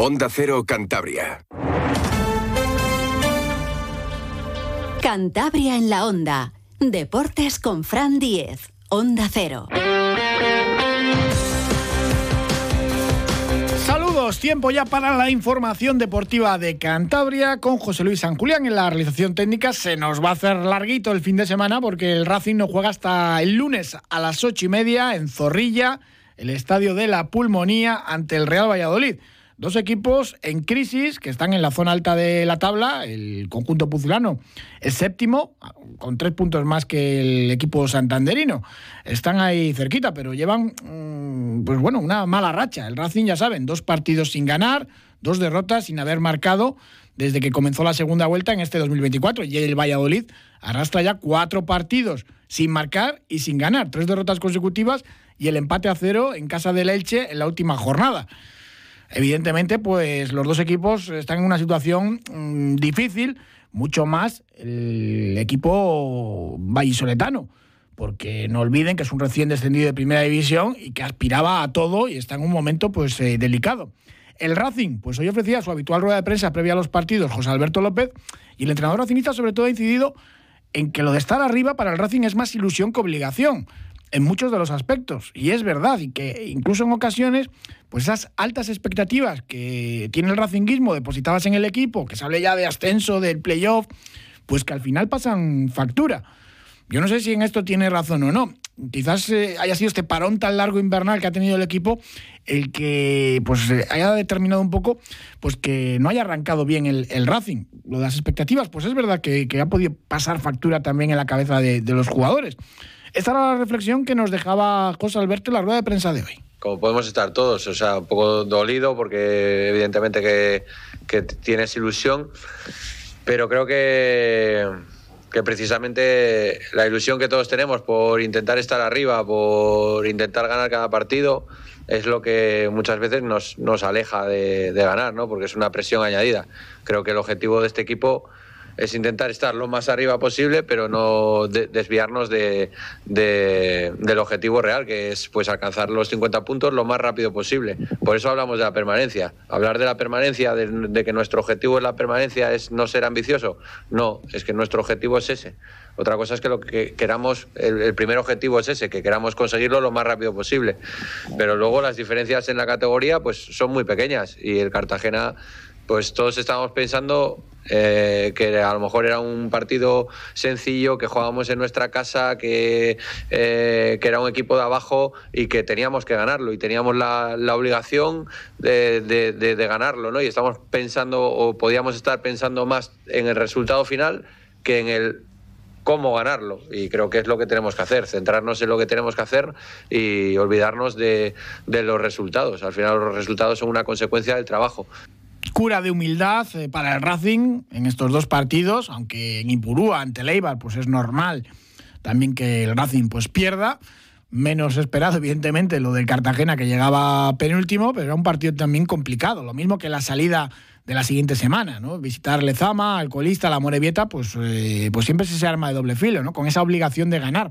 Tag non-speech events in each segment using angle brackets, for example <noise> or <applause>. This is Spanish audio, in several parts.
Onda Cero Cantabria. Cantabria en la Onda. Deportes con Fran Diez. Onda Cero. Saludos, tiempo ya para la información deportiva de Cantabria con José Luis San Julián en la realización técnica. Se nos va a hacer larguito el fin de semana porque el Racing no juega hasta el lunes a las ocho y media en Zorrilla, el estadio de la Pulmonía ante el Real Valladolid. Dos equipos en crisis que están en la zona alta de la tabla. El conjunto puzulano es séptimo, con tres puntos más que el equipo santanderino. Están ahí cerquita, pero llevan, mm, pues bueno, una mala racha. El Racing, ya saben, dos partidos sin ganar, dos derrotas sin haber marcado desde que comenzó la segunda vuelta en este 2024. Y el Valladolid arrastra ya cuatro partidos sin marcar y sin ganar. Tres derrotas consecutivas y el empate a cero en casa del Elche en la última jornada. Evidentemente, pues los dos equipos están en una situación mm, difícil, mucho más el equipo vallisoletano, porque no olviden que es un recién descendido de primera división y que aspiraba a todo y está en un momento pues eh, delicado. El Racing, pues hoy ofrecía su habitual rueda de prensa previa a los partidos José Alberto López y el entrenador racingista sobre todo ha incidido en que lo de estar arriba para el Racing es más ilusión que obligación en muchos de los aspectos. Y es verdad, y que incluso en ocasiones, pues esas altas expectativas que tiene el racinguismo depositadas en el equipo, que se hable ya de ascenso, del playoff, pues que al final pasan factura. Yo no sé si en esto tiene razón o no. Quizás eh, haya sido este parón tan largo invernal que ha tenido el equipo el que pues eh, haya determinado un poco pues que no haya arrancado bien el, Racing. Lo de las expectativas, pues es verdad que, ha podido pasar factura también en la cabeza de los jugadores. Esta era la reflexión que nos dejaba José Alberto en la rueda de prensa de hoy. Como podemos estar todos, o sea, un poco dolido porque evidentemente que, tienes ilusión, pero creo que, que precisamente la ilusión que todos tenemos por intentar estar arriba, por intentar ganar cada partido, es lo que muchas veces nos, nos aleja de, de ganar, ¿no? porque es una presión añadida. Creo que el objetivo de este equipo es intentar estar lo más arriba posible, pero no desviarnos de, del objetivo real, que es pues alcanzar los 50 puntos lo más rápido posible. Por eso hablamos de la permanencia. Hablar de la permanencia, de, que nuestro objetivo es la permanencia, es no ser ambicioso. No, es que nuestro objetivo es ese. Otra cosa es que lo que queramos, el, primer objetivo es ese, que queramos conseguirlo lo más rápido posible. Pero luego las diferencias en la categoría pues son muy pequeñas y el Cartagena pues todos estábamos pensando eh, que a lo mejor era un partido sencillo, que jugábamos en nuestra casa, que, eh, que, era un equipo de abajo y que teníamos que ganarlo y teníamos la, obligación de, de, ganarlo, ¿no? Y estamos pensando o podíamos estar pensando más en el resultado final que en el cómo ganarlo. Y creo que es lo que tenemos que hacer, centrarnos en lo que tenemos que hacer y olvidarnos de, de los resultados. Al final los resultados son una consecuencia del trabajo cura de humildad eh, para el Racing en estos dos partidos, aunque en Ipurúa ante Leibar pues es normal también que el Racing pues pierda. Menos esperado, <laughs> evidentemente, lo del Cartagena que llegaba penúltimo, pero era un partido también complicado. Lo mismo que la salida de la siguiente semana, ¿no? Visitar Lezama, Alcolista, La Morevieta, pues, eh, pues siempre ese arma de doble filo, ¿no? Con esa obligación de ganar.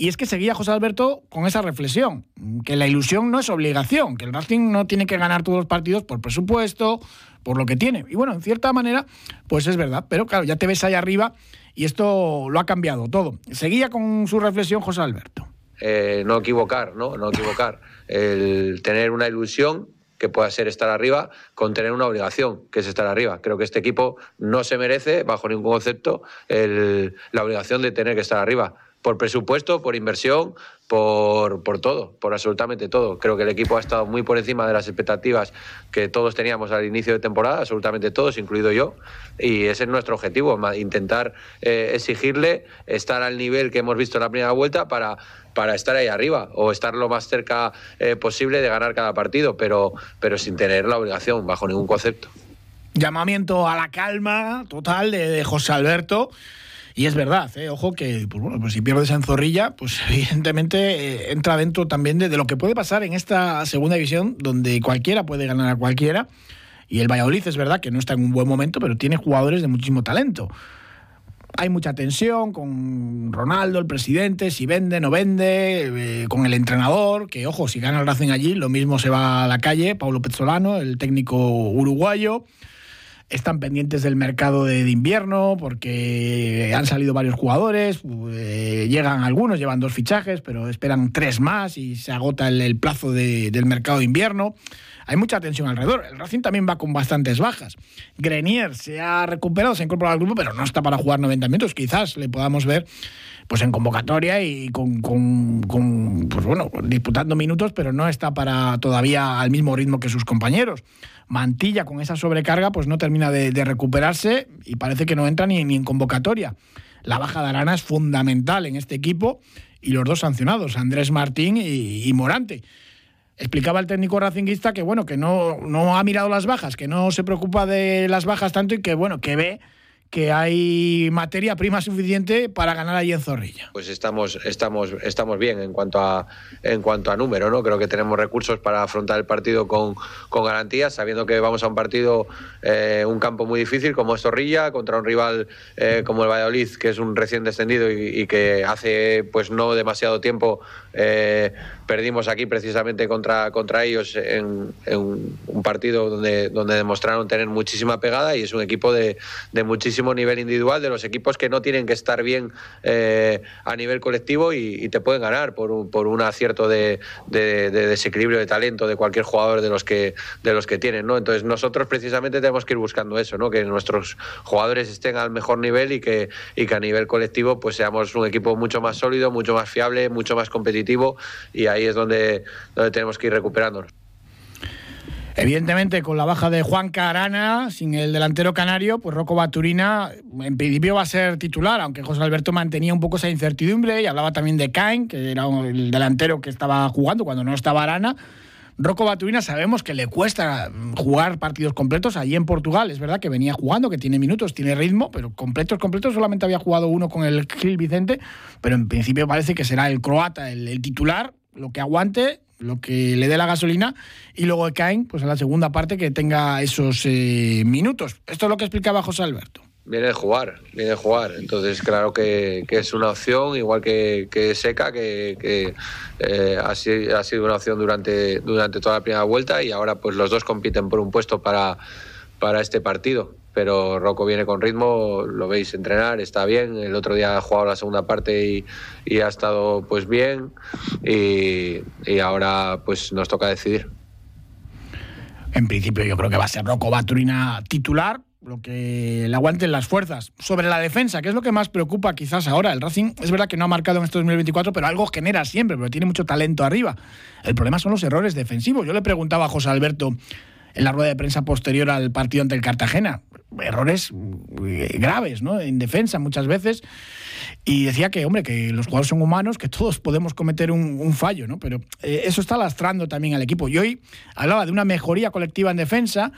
Y es que seguía José Alberto con esa reflexión, que la ilusión no es obligación, que el Racing no tiene que ganar todos los partidos por presupuesto, por lo que tiene. Y bueno, en cierta manera, pues es verdad, pero claro, ya te ves ahí arriba y esto lo ha cambiado todo. Seguía con su reflexión José Alberto. Eh, no equivocar, ¿no? No equivocar. El tener una ilusión que pueda ser estar arriba con tener una obligación, que es estar arriba. Creo que este equipo no se merece, bajo ningún concepto, la obligación de tener que estar arriba por presupuesto, por inversión, por, por, todo, por absolutamente todo. Creo que el equipo ha estado muy por encima de las expectativas que todos teníamos al inicio de temporada, absolutamente todos, incluido yo, y ese es nuestro objetivo, intentar eh, exigirle estar al nivel que hemos visto en la primera vuelta para, para estar ahí arriba o estar lo más cerca eh, posible de ganar cada partido, pero, pero sin tener la obligación bajo ningún concepto. Llamamiento a la calma total de, de José Alberto. Y es verdad, ¿eh? ojo que pues bueno, pues si pierdes en Zorrilla, pues <laughs> evidentemente eh, entra dentro también de, lo que puede pasar en esta segunda división, donde cualquiera puede ganar a cualquiera. Y el Valladolid es verdad que no está en un buen momento, pero tiene jugadores de muchísimo talento. hay mucha tensión con Ronaldo, el presidente, si vende, no vende, eh, con el entrenador, que ojo, si gana el Racing allí, lo mismo se va a la calle, Paulo Pezzolano, el técnico uruguayo. Están pendientes del mercado de, invierno porque han salido varios jugadores, eh, llegan algunos, llevan dos fichajes, pero esperan tres más y se agota el, plazo del mercado de invierno hay mucha tensión alrededor. El Racing también va con bastantes bajas. Grenier se ha recuperado, se ha incorporado al grupo, pero no está para jugar 90 minutos. Quizás le podamos ver pues en convocatoria y con, pues bueno, disputando minutos, pero no está para todavía al mismo ritmo que sus compañeros. Mantilla con esa sobrecarga pues no termina de, recuperarse y parece que no entra ni, en convocatoria. La baja de Arana es fundamental en este equipo y los dos sancionados, Andrés Martín y Morante explicaba el técnico racinguista que bueno, que no, no ha mirado las bajas, que no se preocupa de las bajas tanto y que bueno, que ve que hay materia prima suficiente para ganar allí en Zorrilla. Pues estamos, estamos, estamos bien en cuanto a en cuanto a número, ¿no? Creo que tenemos recursos para afrontar el partido con, con garantías, sabiendo que vamos a un partido, eh, un campo muy difícil como es Zorrilla, contra un rival eh, como el Valladolid, que es un recién descendido y, que hace pues no demasiado tiempo eh, perdimos aquí precisamente contra, contra ellos en, un partido donde, donde demostraron tener muchísima pegada y es un equipo de, de muchísima nivel individual, de los equipos que no tienen que estar bien eh, a nivel colectivo y, te pueden ganar por un, por un acierto de, desequilibrio de talento de cualquier jugador de los que, de los que tienen. ¿no? Entonces nosotros precisamente tenemos que ir buscando eso, ¿no? que nuestros jugadores estén al mejor nivel y que, y que a nivel colectivo pues seamos un equipo mucho más sólido, mucho más fiable, mucho más competitivo y ahí es donde, donde tenemos que ir recuperándonos. Evidentemente, con la baja de Juan Carana, sin el delantero canario, pues Rocco Baturina en principio va a ser titular, aunque José Alberto mantenía un poco esa incertidumbre y hablaba también de Cain, que era el delantero que estaba jugando cuando no estaba Arana. Rocco Baturina sabemos que le cuesta jugar partidos completos allí en Portugal. Es verdad que venía jugando, que tiene minutos, tiene ritmo, pero completos, completos solamente había jugado uno con el Gil Vicente, pero en principio parece que será el croata el titular, lo que aguante lo que le dé la gasolina y luego caen pues en la segunda parte que tenga esos eh, minutos. Esto es lo que explicaba José Alberto. Viene de jugar, viene de jugar. Entonces, claro que, es una opción, igual que, Seca, que, eh, ha, sido, una opción durante, durante toda la primera vuelta y ahora pues los dos compiten por un puesto para, para este partido pero Rocco viene con ritmo, lo veis entrenar, está bien. El otro día ha jugado la segunda parte y, ha estado pues bien y, ahora pues nos toca decidir. En principio yo creo que va a ser Rocco Baturina titular, lo que le aguanten las fuerzas. Sobre la defensa, que es lo que más preocupa quizás ahora. El Racing es verdad que no ha marcado en este 2024, pero algo genera siempre, porque tiene mucho talento arriba. El problema son los errores defensivos. Yo le preguntaba a José Alberto en la rueda de prensa posterior al partido ante el Cartagena errores eh, graves, ¿no? En defensa muchas veces. Y decía que, hombre, que los jugadores son humanos, que todos podemos cometer un, fallo, ¿no? Pero eh, eso está lastrando también al equipo. Y hoy hablaba de una mejoría colectiva en defensa,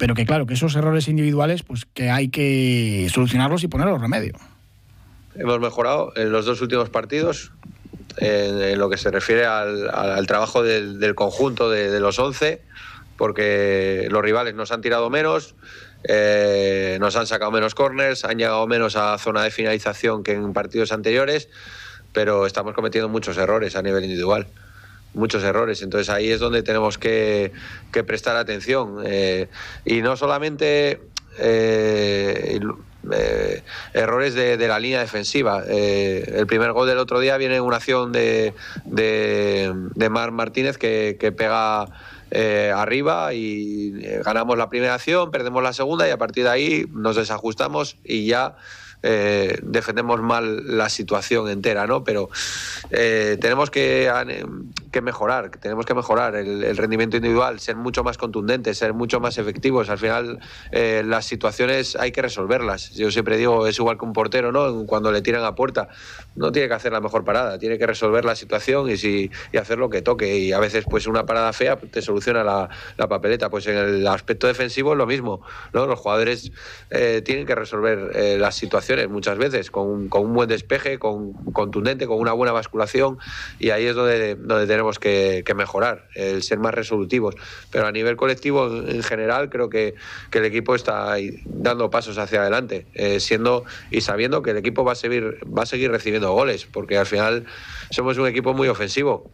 pero que claro, que esos errores individuales, pues que hay que solucionarlos y ponerlos remedio. Hemos mejorado en los dos últimos partidos, en, lo que se refiere al, trabajo del, conjunto de, los 11, porque los rivales nos han tirado menos, eh, nos han sacado menos corners, han llegado menos a zona de finalización que en partidos anteriores, pero estamos cometiendo muchos errores a nivel individual. Muchos errores, entonces ahí es donde tenemos que, prestar atención. Eh, y no solamente eh, errores de, la línea defensiva. el primer gol del otro día viene en una acción de, de, Mar Martínez que, que pega eh, arriba y eh, ganamos la primera acción, perdemos la segunda y a partir de ahí nos desajustamos y ya eh, defendemos mal la situación entera, ¿no? Pero eh, tenemos que, que, mejorar, tenemos que mejorar el, rendimiento individual, ser mucho más contundentes, ser mucho más efectivos. Al final, eh, las situaciones hay que resolverlas. Yo siempre digo, es igual que un portero, ¿no? Cuando le tiran a puerta, no tiene que hacer la mejor parada, tiene que resolver la situación y, si, y hacer lo que toque. Y a veces, pues una parada fea te soluciona la, la papeleta. Pues en el aspecto defensivo es lo mismo, ¿no? Los jugadores tienen que resolver las situaciones muchas veces, con, un buen despeje, con contundente, con una buena basculación, y ahí es donde, donde tenemos que, mejorar, el ser más resolutivos. Pero a nivel colectivo, en, general, creo que, el equipo está dando pasos hacia adelante, eh, siendo y sabiendo que el equipo va a seguir, va a seguir recibiendo goles, porque al final somos un equipo muy ofensivo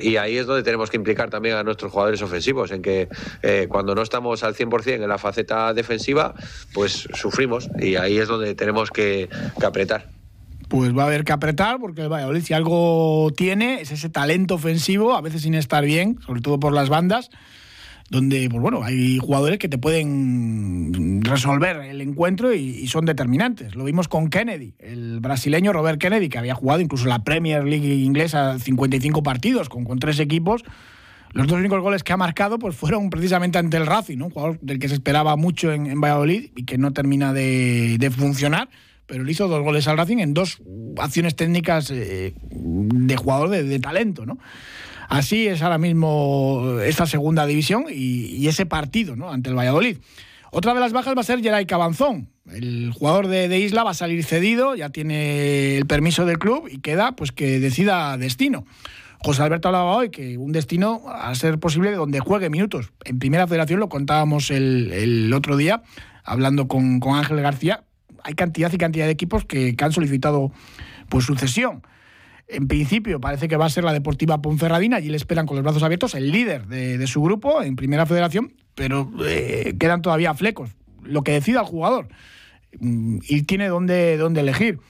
y ahí es donde tenemos que implicar también a nuestros jugadores ofensivos, en que eh, cuando no estamos al 100% en la faceta defensiva, pues sufrimos y ahí es donde tenemos que, que apretar. Pues va a haber que apretar porque el Valladolid si algo tiene es ese talento ofensivo, a veces sin estar bien, sobre todo por las bandas, donde pues bueno, hay jugadores que te pueden resolver el encuentro y, son determinantes. Lo vimos con Kennedy, el brasileño Robert Kennedy, que había jugado incluso la Premier League inglesa 55 partidos con, tres equipos. Los dos únicos goles que ha marcado pues fueron precisamente ante el Racing, un jugador del que se esperaba mucho en, Valladolid y que no termina de, funcionar pero le hizo dos goles al Racing en dos acciones técnicas eh, de jugador de, de talento, ¿no? Así es ahora mismo esta segunda división y, ese partido ¿no? ante el Valladolid. Otra de las bajas va a ser Geray Cabanzón. El jugador de, Isla va a salir cedido, ya tiene el permiso del club y queda pues que decida destino. José Alberto hablaba hoy que un destino a ser posible donde juegue minutos. En primera federación lo contábamos el, otro día, hablando con, Ángel García. Hay cantidad y cantidad de equipos que, han solicitado pues, sucesión. En principio parece que va a ser la Deportiva Ponferradina, allí le esperan con los brazos abiertos, el líder de, su grupo en Primera Federación, pero eh, quedan todavía flecos. Lo que decida el jugador mm, y tiene dónde, dónde elegir.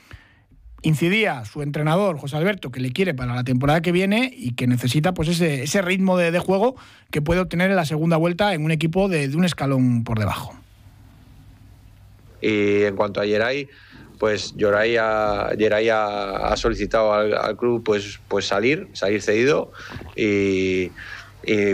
Incidía su entrenador, José Alberto, que le quiere para la temporada que viene y que necesita pues ese, ese ritmo de, juego que puede obtener en la segunda vuelta en un equipo de, de un escalón por debajo. Y en cuanto a Yeray, pues Yoray ha, solicitado al, club pues, pues salir, salir cedido y,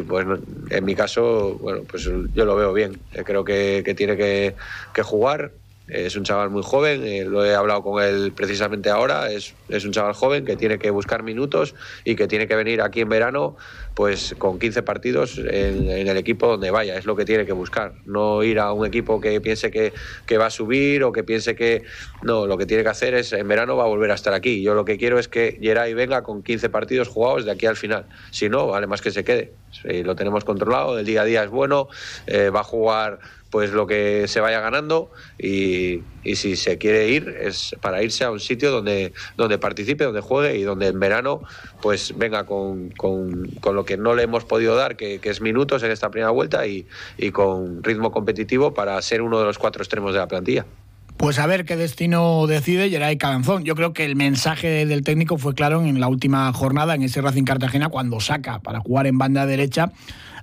pues en mi caso, bueno, pues yo lo veo bien. Creo que, tiene que jugar, es un chaval muy joven, eh, lo he hablado con él precisamente ahora, es, es, un chaval joven que tiene que buscar minutos y que tiene que venir aquí en verano pues con 15 partidos en, el equipo donde vaya, es lo que tiene que buscar, no ir a un equipo que piense que, que, va a subir o que piense que no, lo que tiene que hacer es en verano va a volver a estar aquí. Yo lo que quiero es que Geray venga con 15 partidos jugados de aquí al final, si no, vale más que se quede, lo tenemos controlado, el día a día es bueno, eh, va a jugar pues lo que se vaya ganando y, si se quiere ir es para irse a un sitio donde, donde participe, donde juegue y donde en verano pues venga con, con, lo que no le hemos podido dar, que, es minutos en esta primera vuelta y, y con ritmo competitivo para ser uno de los cuatro extremos de la plantilla. Pues a ver qué destino decide Geray Calanzón. Yo creo que el mensaje del técnico fue claro en la última jornada, en ese Racing Cartagena, cuando saca para jugar en banda derecha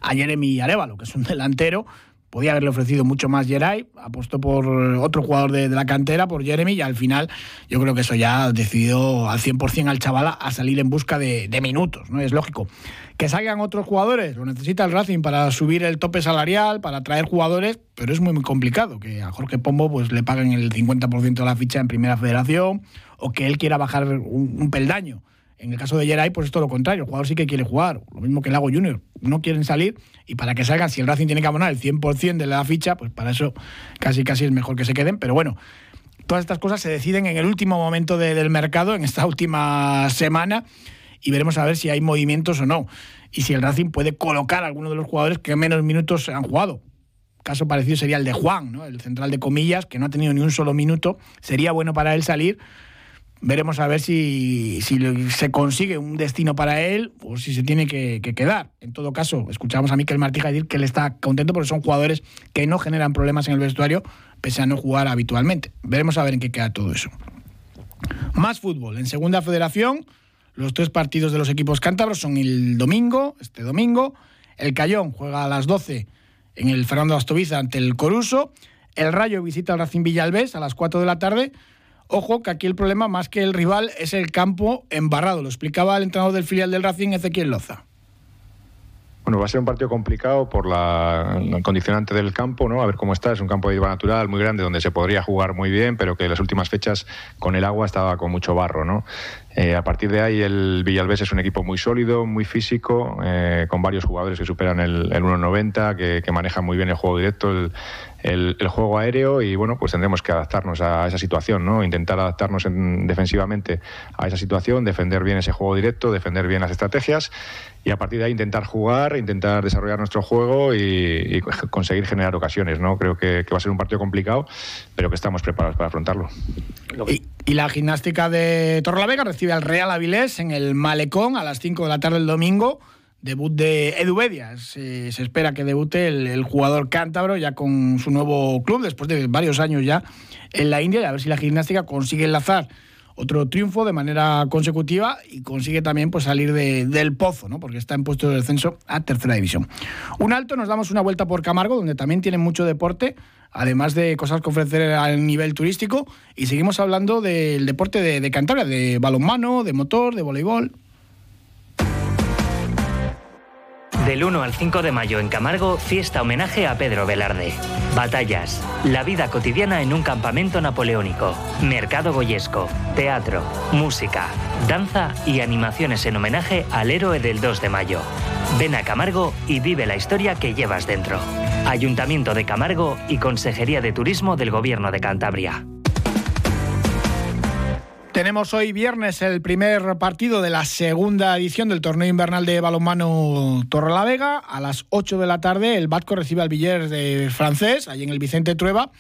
a Jeremy Arevalo, que es un delantero podía haberle ofrecido mucho más Geray, apostó por otro jugador de, la cantera, por Jeremy, y al final yo creo que eso ya decidió al 100% al chaval a salir en busca de, minutos, ¿no? Es lógico. Que salgan otros jugadores, lo necesita el Racing para subir el tope salarial, para traer jugadores, pero es muy, muy complicado que a Jorge Pombo pues, le paguen el 50% de la ficha en Primera Federación o que él quiera bajar un peldaño. En el caso de Geray, pues es todo lo contrario. El jugador sí que quiere jugar. Lo mismo que Lago Junior. No quieren salir y para que salgan, si el Racing tiene que abonar el 100% de la ficha, pues para eso casi casi es mejor que se queden. Pero bueno, todas estas cosas se deciden en el último momento del mercado, en esta <laughs> última semana, y veremos a ver si hay movimientos o no. Y si el Racing puede colocar a alguno de los jugadores que menos minutos han jugado. Caso parecido sería el de Juan, ¿no? el central de comillas, que no ha tenido ni un solo minuto. Sería bueno para él salir veremos a ver si, se consigue un destino para él o si se tiene que, quedar. En todo caso, escuchamos a Miquel Martija decir que él está contento porque son jugadores que no generan problemas en el vestuario pese a no jugar habitualmente. Veremos a ver en qué queda todo eso. Más fútbol. En segunda federación, los tres partidos de los equipos cántabros son el domingo, este domingo. El Cayón juega a las 12 en el Fernando Astoviza ante el Coruso. El Rayo visita al Racing Villalbés a las 4 de la tarde. Ojo que aquí el problema más que el rival es el campo embarrado. Lo explicaba el entrenador del filial del Racing, Ezequiel Loza. Bueno, va a ser un partido complicado por la, condicionante del campo, ¿no? A ver cómo está. Es un campo de hierba natural muy grande donde se podría jugar muy bien, pero que en las últimas fechas con el agua estaba con mucho barro, ¿no? Eh, a partir de ahí el Villalbés es un equipo muy sólido, muy físico, eh, con varios jugadores que superan el, 1.90, que, que, manejan muy bien el juego directo, el, el, juego aéreo y bueno, pues tendremos que adaptarnos a esa situación, ¿no? Intentar adaptarnos defensivamente a esa situación, defender bien ese juego directo, defender bien las estrategias y a partir de ahí intentar jugar, intentar desarrollar nuestro juego y, conseguir generar ocasiones, ¿no? Creo que, va a ser un partido complicado, pero que estamos preparados para afrontarlo. Y, y la gimnástica de Torrelavega recibe al Real Avilés en el Malecón a las 5 de la tarde del domingo debut de Edu Se, espera que debute el, jugador cántabro ya con su nuevo club, después de varios años ya en la India, y a ver si la gimnástica consigue enlazar otro triunfo de manera consecutiva y consigue también pues, salir del pozo, ¿no? porque está en puesto de descenso a tercera división. Un alto, nos damos una vuelta por Camargo, donde también tienen mucho deporte, además de cosas que ofrecer a nivel turístico, y seguimos hablando del deporte de, de Cantabria, de balonmano, de motor, de voleibol. Del 1 al 5 de mayo en Camargo, fiesta homenaje a Pedro Velarde. Batallas, la vida cotidiana en un campamento napoleónico, mercado goyesco, teatro, música, danza y animaciones en homenaje al héroe del 2 de mayo. Ven a Camargo y vive la historia que llevas dentro. Ayuntamiento de Camargo y Consejería de Turismo del Gobierno de Cantabria. Tenemos hoy viernes el primer partido de la segunda edición del torneo invernal de balonmano Torrelavega. A las 8 de la tarde el Batco recibe al Villar de francés, allí en el Vicente Trueba,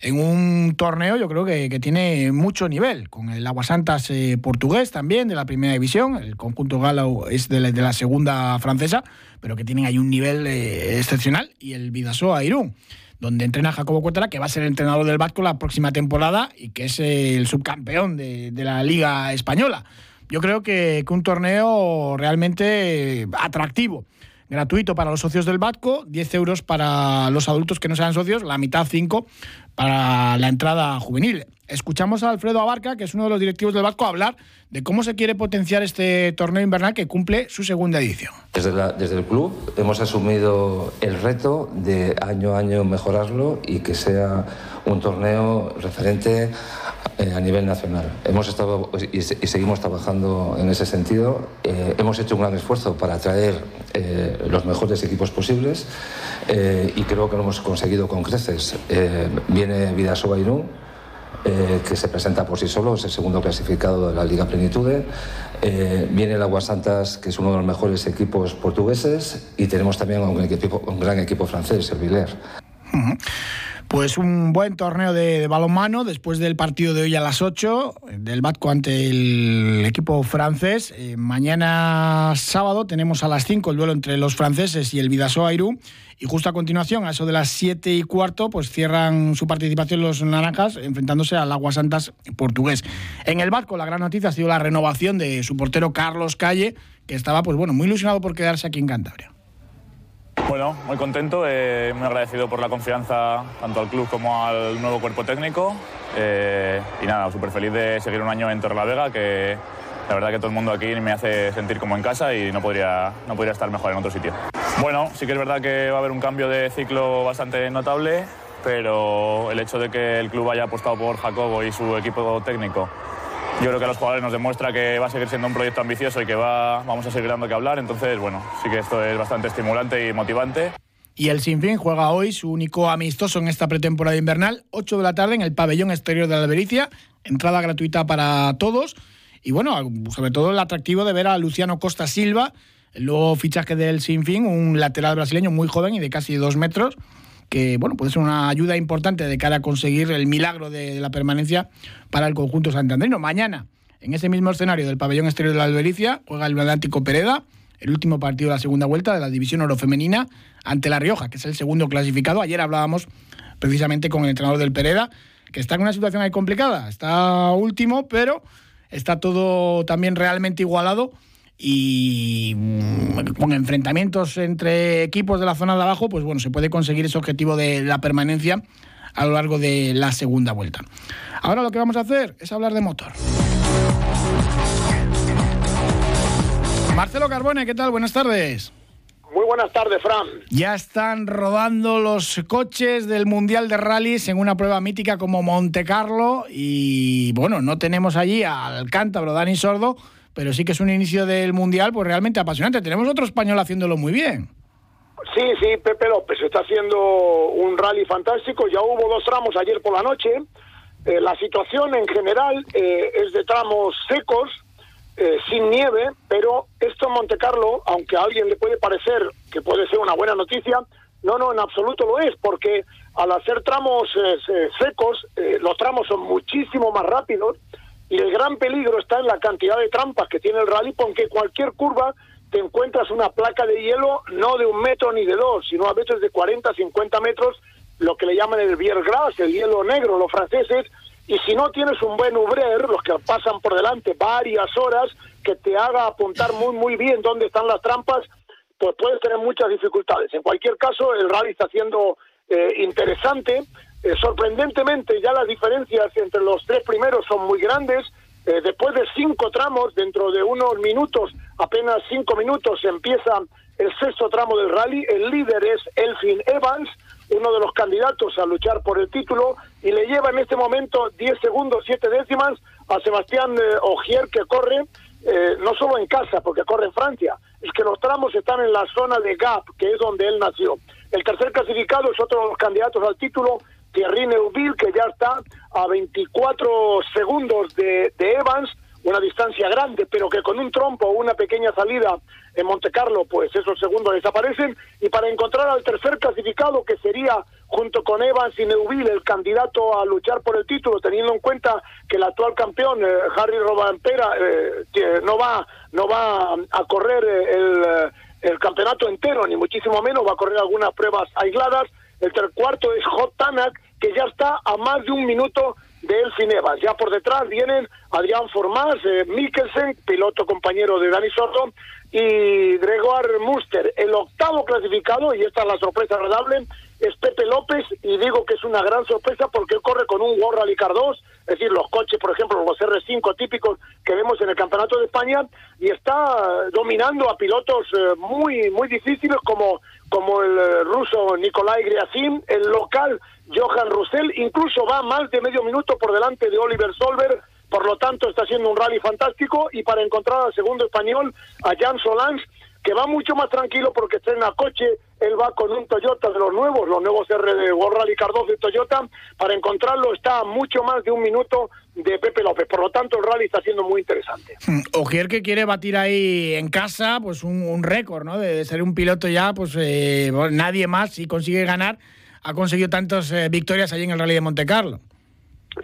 en un torneo yo creo que, tiene mucho nivel, con el Aguasantas eh, portugués también de la primera división, el conjunto galo es de la, segunda francesa, pero que tienen ahí un nivel eh, excepcional, y el Vidasoa Irún donde entrena Jacobo Cuétara, que va a ser entrenador del Vasco la próxima temporada y que es el subcampeón de, la Liga Española. Yo creo que un torneo realmente atractivo gratuito para los socios del Batco, 10 euros para los adultos que no sean socios, la mitad 5 para la entrada juvenil. Escuchamos a Alfredo Abarca, que es uno de los directivos del Batco, hablar de cómo se quiere potenciar este torneo invernal que cumple su segunda edición. Desde, el club hemos asumido el reto de año a año mejorarlo y que sea un torneo referente a nivel nacional. Hemos estado y, seguimos trabajando en ese sentido. Eh, hemos hecho un gran esfuerzo para atraer eh, los mejores equipos posibles y creo que lo hemos conseguido con creces. viene Vidasoa Irún, que se presenta por sí solo, es el segundo clasificado de la Liga Plenitude. viene el Aguasantas, que es uno de los mejores equipos portugueses, y tenemos también un, equipo, un gran equipo francés, el Villers. Pues un buen torneo de, balonmano después del partido de hoy a las 8 del Batco ante el equipo francés. Eh, mañana sábado tenemos a las 5 el duelo entre los franceses y el Vidasoa Airú. Y justo a continuación, a eso de las 7 y cuarto, pues cierran su participación los naranjas enfrentándose al Aguasantas portugués. En el Batco la gran noticia ha sido la renovación de su portero Carlos Calle, que estaba pues bueno, muy ilusionado por quedarse aquí en Cantabria. Bueno, muy contento, eh, muy agradecido por la confianza tanto al club como al nuevo cuerpo técnico. Eh, y nada, súper feliz de seguir un año en Torrelavega, que la verdad que todo el mundo aquí me hace sentir como en casa y no podría, no podría estar mejor en otro sitio. Bueno, sí que es verdad que va a haber un cambio de ciclo bastante notable, pero el hecho de que el club haya apostado por Jacobo y su equipo técnico yo creo que a los jugadores nos demuestra que va a seguir siendo un proyecto ambicioso y que va, vamos a seguir dando que hablar. Entonces, bueno, sí que esto es bastante estimulante y motivante. Y el Sinfín juega hoy su único amistoso en esta pretemporada invernal, 8 de la tarde en el pabellón exterior de la Albericia, entrada gratuita para todos. Y bueno, sobre todo el atractivo de ver a Luciano Costa Silva, el nuevo fichaje del Sinfín, un lateral brasileño muy joven y de casi dos metros, que bueno, puede ser una ayuda importante de cara a conseguir el milagro de, la permanencia para el conjunto santandrino. Mañana, en ese mismo escenario del pabellón exterior de la Albericia, juega el Atlántico Pereda, el último partido de la segunda vuelta de la división oro femenina ante La Rioja, que es el segundo clasificado. Ayer hablábamos precisamente con el entrenador del Pereda, que está en una situación ahí complicada. Está último, pero está todo también realmente igualado y mm, con enfrentamientos entre equipos de la zona de abajo, pues bueno, se puede conseguir ese objetivo de la permanencia a lo largo de la segunda vuelta. Ahora lo que vamos a hacer es hablar de motor. Marcelo Carbone, ¿qué tal? Buenas tardes. Muy buenas tardes, Fran. Ya están rodando los coches del Mundial de Rallys en una prueba mítica como Monte Carlo y bueno, no tenemos allí al cántabro Dani Sordo, pero sí que es un inicio del Mundial pues realmente apasionante. Tenemos otro español haciéndolo muy bien. Sí, sí, Pepe López está haciendo un rally fantástico. Ya hubo dos tramos ayer por la noche. Eh, la situación en general eh, es de tramos secos, eh, sin nieve, pero esto en Monte Carlo, aunque a alguien le puede parecer que puede ser una buena noticia, no, no, en absoluto lo es, porque al hacer tramos secos, los tramos son muchísimo más rápidos y el gran peligro está en la cantidad de trampas que tiene el rally, porque cualquier curva te encuentras una placa de hielo no de un metro ni de dos, sino a veces de 40, 50 metros, lo que le llaman el Biergras, el hielo negro, los franceses, y si no tienes un buen ubrer, los que pasan por delante varias horas, que te haga apuntar muy, muy bien dónde están las trampas, pues puedes tener muchas dificultades. En cualquier caso, el rally está siendo eh, interesante. Eh, sorprendentemente, ya las diferencias entre los tres primeros son muy grandes. Eh, después de cinco tramos, dentro de unos minutos, apenas cinco minutos, empieza el sexto tramo del rally. El líder es Elfin Evans, uno de los candidatos a luchar por el título, y le lleva en este momento 10 segundos, 7 décimas a Sebastián eh, Ogier, que corre no solo en casa, porque corre en Francia, es que los tramos están en la zona de Gap, que es donde él nació. El tercer clasificado es otro de los candidatos al título, Thierry Neuville, que ya está a 24 segundos de, Evans, una distancia grande, pero que con un trompo o una pequeña salida en Monte Carlo, pues esos segundos desaparecen. Y para encontrar al tercer clasificado, que sería junto con Evans y Neuville el candidato a luchar por el título, teniendo en cuenta que el actual campeón, eh, Harry Robampera, eh, no va, no va a correr eh, el, el campeonato entero, ni muchísimo menos, va a correr algunas pruebas aisladas. El cuarto es Hot Tanak, que ya está a más de un minuto de Elfin Evans. Ya por detrás vienen Adrián Formás, eh, Mikkelsen, piloto compañero de Dani Soto, y Gregoire Muster. El octavo clasificado, y esta es la sorpresa agradable, es Pepe López, y digo que es una gran sorpresa porque corre con un World Rally Car 2, es decir, los coches, por ejemplo, los R5 típicos que vemos en el Campeonato de España, y está dominando a pilotos eh, muy, muy difíciles como, como el eh, ruso Nikolai Griasim, el local Johan Russell, incluso va más de medio minuto por delante de Oliver Solver, por lo tanto está haciendo un rally fantástico y para encontrar al segundo español, a Jan Solans, que va mucho más tranquilo porque estrena coche, él va con un Toyota de los nuevos, los nuevos R de World Rally Cardozo de Toyota, para encontrarlo está mucho más de un minuto de Pepe López, por lo tanto el rally está siendo muy interesante. Hmm, Ogier que quiere batir ahí en casa pues un, récord, ¿no? De, ser un piloto ya, pues eh, nadie más si consigue ganar ha conseguido tantas eh, victorias allí en el Rally de Monte Carlo.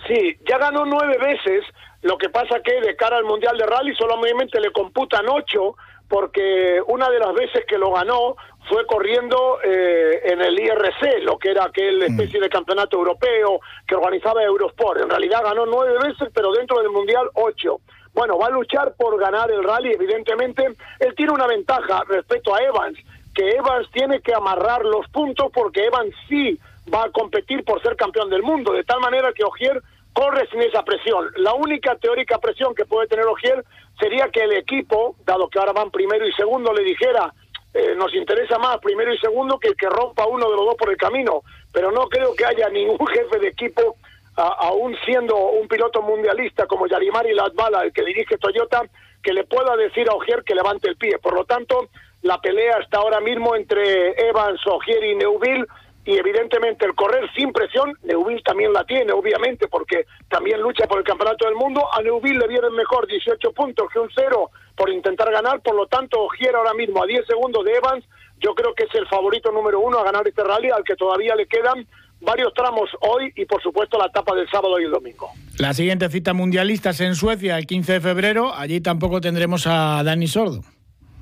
Sí, ya ganó nueve veces, lo que pasa que de cara al Mundial de Rally solamente le computan ocho, porque una de las veces que lo ganó fue corriendo eh, en el IRC, lo que era aquel mm. especie de campeonato europeo que organizaba Eurosport. En realidad ganó nueve veces, pero dentro del Mundial ocho. Bueno, va a luchar por ganar el rally, evidentemente. Él tiene una ventaja respecto a Evans, que Evans tiene que amarrar los puntos porque Evans sí va a competir por ser campeón del mundo, de tal manera que Ogier corre sin esa presión. La única teórica presión que puede tener Ogier sería que el equipo, dado que ahora van primero y segundo, le dijera, eh, nos interesa más primero y segundo que el que rompa uno de los dos por el camino, pero no creo que haya ningún <laughs> jefe de equipo, aún siendo un piloto mundialista como Yarimari Latvala, el que dirige Toyota, que le pueda decir a Ogier que levante el pie. Por lo tanto, la pelea está ahora mismo entre Evans, Ogier y Neuville y evidentemente el correr sin presión, Neuville también la tiene, obviamente, porque también lucha por el campeonato del mundo. A Neuville le vienen mejor 18 puntos que un cero por intentar ganar, por lo tanto, Ogier ahora mismo a 10 segundos de Evans, yo creo que es el favorito número uno a ganar este rally, al que todavía le quedan varios tramos hoy y por supuesto la etapa del sábado y el domingo. La siguiente cita mundialista es en Suecia el 15 de febrero, allí tampoco tendremos a Dani Sordo.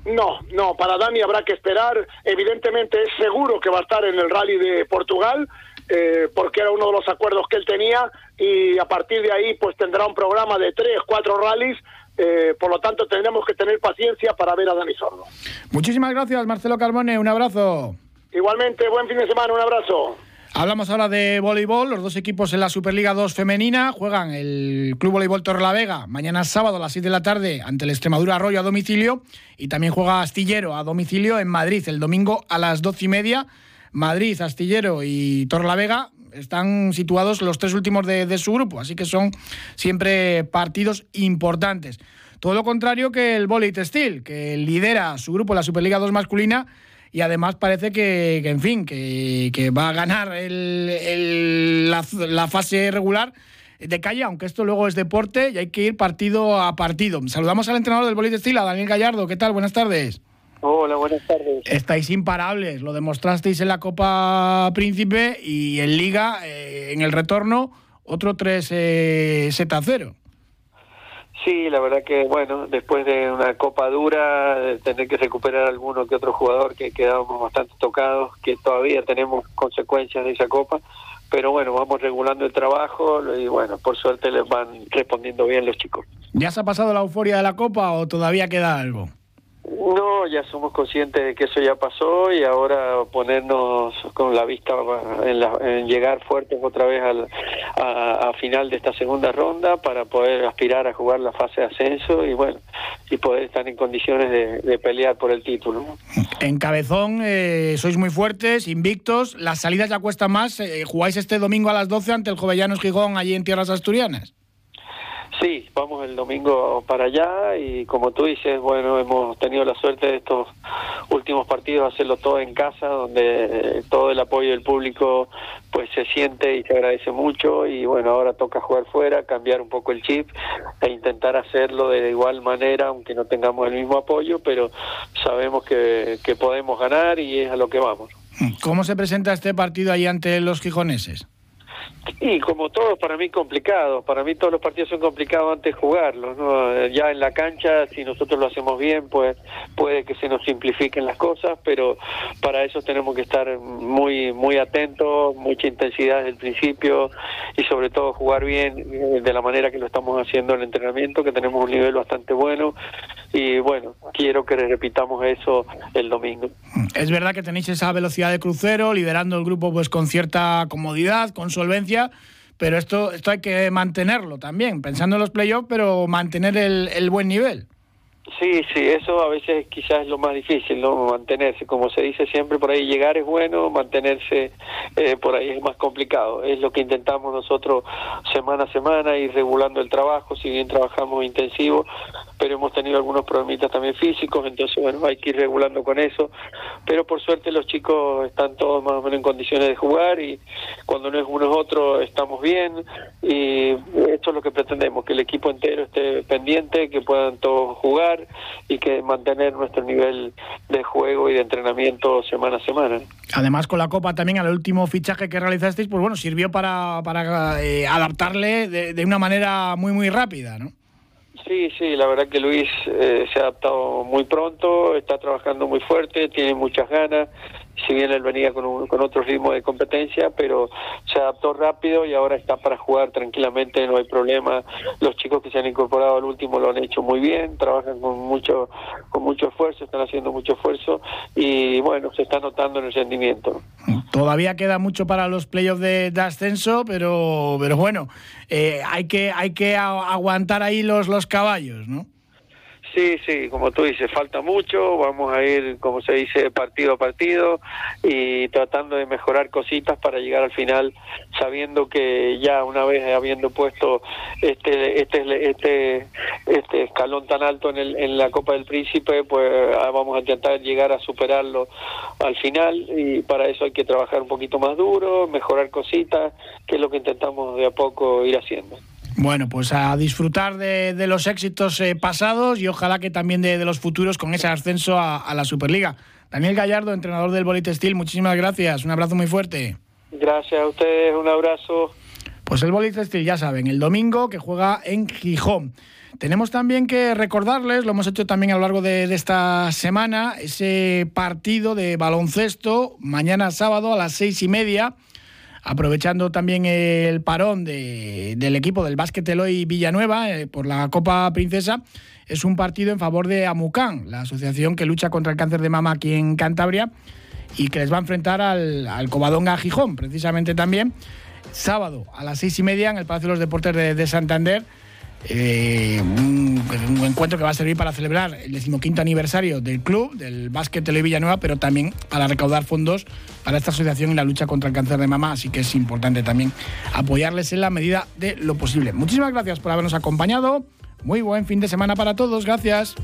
No, no, para Dani habrá que esperar. Evidentemente es seguro que va a estar en el rally de Portugal, eh, porque era uno de los acuerdos que él tenía y a partir de ahí pues tendrá un programa de tres, cuatro rallies. Eh, por lo tanto, tendremos que tener paciencia para ver a Dani Sordo. Muchísimas gracias, Marcelo Carbone. Un abrazo. Igualmente, buen fin de semana. Un abrazo. Hablamos ahora de voleibol. Los dos equipos en la Superliga 2 femenina juegan el Club Voleibol Torrelavega mañana sábado a las 6 de la tarde ante el Extremadura Arroyo a domicilio y también juega Astillero a domicilio en Madrid el domingo a las 12 y media. Madrid, Astillero y Torrelavega están situados los tres últimos de, su grupo, así que son siempre partidos importantes. Todo lo contrario que el voleibol textil, que lidera su grupo en la Superliga 2 masculina y además parece que, en fin, que, va a ganar la, fase regular de calle, aunque esto luego es deporte y hay que ir partido a partido. Saludamos al entrenador del Bolí Estilo, a Daniel Gallardo. ¿Qué tal? Buenas tardes. Hola, buenas tardes. Estáis imparables, lo demostrasteis en la Copa Príncipe y en Liga, eh, en el retorno, otro 3 eh, 0. Sí, la verdad que, bueno, después de una copa dura, de tener que recuperar alguno que otro jugador que quedábamos bastante tocados, que todavía tenemos consecuencias de esa copa, pero bueno, vamos regulando el trabajo y bueno, por suerte les van respondiendo bien los chicos. ¿Ya se ha pasado la euforia de la copa o todavía queda algo? No, ya somos conscientes de que eso ya pasó y ahora ponernos con la vista en, llegar fuertes otra vez al, a, final de esta segunda ronda para poder aspirar a jugar la fase de ascenso y bueno, y poder estar en condiciones de, pelear por el título. En Cabezón eh, sois muy fuertes, invictos, las salidas ya cuestan más, eh, jugáis este domingo a las 12 ante el Jovellanos Gijón allí en Tierras Asturianas. Sí, vamos el domingo para allá y como tú dices, bueno, hemos tenido la suerte de estos últimos partidos hacerlo todo en casa, donde todo el apoyo del público pues se siente y se agradece mucho y bueno, ahora toca jugar fuera, cambiar un poco el chip e intentar hacerlo de igual manera, aunque no tengamos el mismo apoyo, pero sabemos que, que podemos ganar y es a lo que vamos. ¿Cómo se presenta este partido ahí ante los gijoneses? Y como todos, para mí complicado. Para mí todos los partidos son complicados antes de jugarlos. ¿no? Ya en la cancha, si nosotros lo hacemos bien, pues puede que se nos simplifiquen las cosas, pero para eso tenemos que estar muy muy atentos, mucha intensidad desde el principio y sobre todo jugar bien eh, de la manera que lo estamos haciendo en el entrenamiento, que tenemos un nivel bastante bueno. Y bueno, quiero que repitamos eso el domingo. Es verdad que tenéis esa velocidad de crucero, liderando el grupo pues con cierta comodidad, con solvencia pero esto, esto hay que mantenerlo también, pensando en los playoffs, pero mantener el, el buen nivel. Sí, sí, eso a veces quizás es lo más difícil, ¿no? Mantenerse, como se dice siempre, por ahí llegar es bueno, mantenerse eh, por ahí es más complicado. Es lo que intentamos nosotros semana a semana, ir regulando el trabajo, si bien trabajamos intensivo, pero hemos tenido algunos problemitas también físicos, entonces bueno, hay que ir regulando con eso, pero por suerte los chicos están todos más o menos en condiciones de jugar y cuando no es uno es otro estamos bien y esto es lo que pretendemos, que el equipo entero esté pendiente, que puedan todos jugar y que mantener nuestro nivel de juego y de entrenamiento semana a semana. Además con la Copa también al último fichaje que realizasteis, pues bueno, sirvió para, eh, adaptarle de, de una manera muy muy rápida, ¿no? Sí, sí, la verdad que Luis eh, se ha adaptado muy pronto, está trabajando muy fuerte, tiene muchas ganas, si bien él venía con, con otro ritmo de competencia, pero se adaptó rápido y ahora está para jugar tranquilamente, no hay problema. Los chicos que se han incorporado al último lo han hecho muy bien, trabajan con mucho, con mucho esfuerzo, están haciendo mucho esfuerzo y bueno, se está notando en el rendimiento. Todavía queda mucho para los playoffs de, ascenso, pero, pero bueno, eh, hay que, hay que aguantar ahí los, los caballos, ¿no? Sí, sí, como tú dices, falta mucho, vamos a ir, como se dice, partido a partido y tratando de mejorar cositas para llegar al final sabiendo que ya una vez habiendo puesto este este este este escalón tan alto en, el, en la Copa del Príncipe, pues ah, vamos a intentar llegar a superarlo al final y para eso hay que trabajar un poquito más duro, mejorar cositas, que es lo que intentamos de a poco ir haciendo. Bueno, pues a disfrutar de, los éxitos eh, pasados y ojalá que también de, los futuros con ese ascenso a, la Superliga. Daniel Gallardo, entrenador del Bolitestil, muchísimas gracias. Un abrazo muy fuerte. Gracias a ustedes, un abrazo. Pues el Bolitestil, ya saben, el domingo que juega en Gijón. Tenemos también que recordarles, lo hemos hecho también a lo largo de, de, esta semana, ese partido de baloncesto mañana sábado a las seis y media aprovechando también el parón del equipo del básquet Eloy Villanueva eh, por la Copa Princesa, es un partido en favor de AMUCAN, la asociación que lucha contra el cáncer de mama aquí en Cantabria. y que les va a enfrentar al, al Covadonga Gijón, precisamente también. Sábado a las seis y media en el Palacio de los Deportes de, de Santander. Eh, un, encuentro que va a servir para celebrar el decimoquinto aniversario del club, del básquet de Villanueva, pero también para recaudar fondos para esta asociación y la lucha contra el cáncer de mama, así que es importante también apoyarles en la medida de lo posible. Muchísimas gracias por habernos acompañado. Muy buen fin de semana para todos, gracias.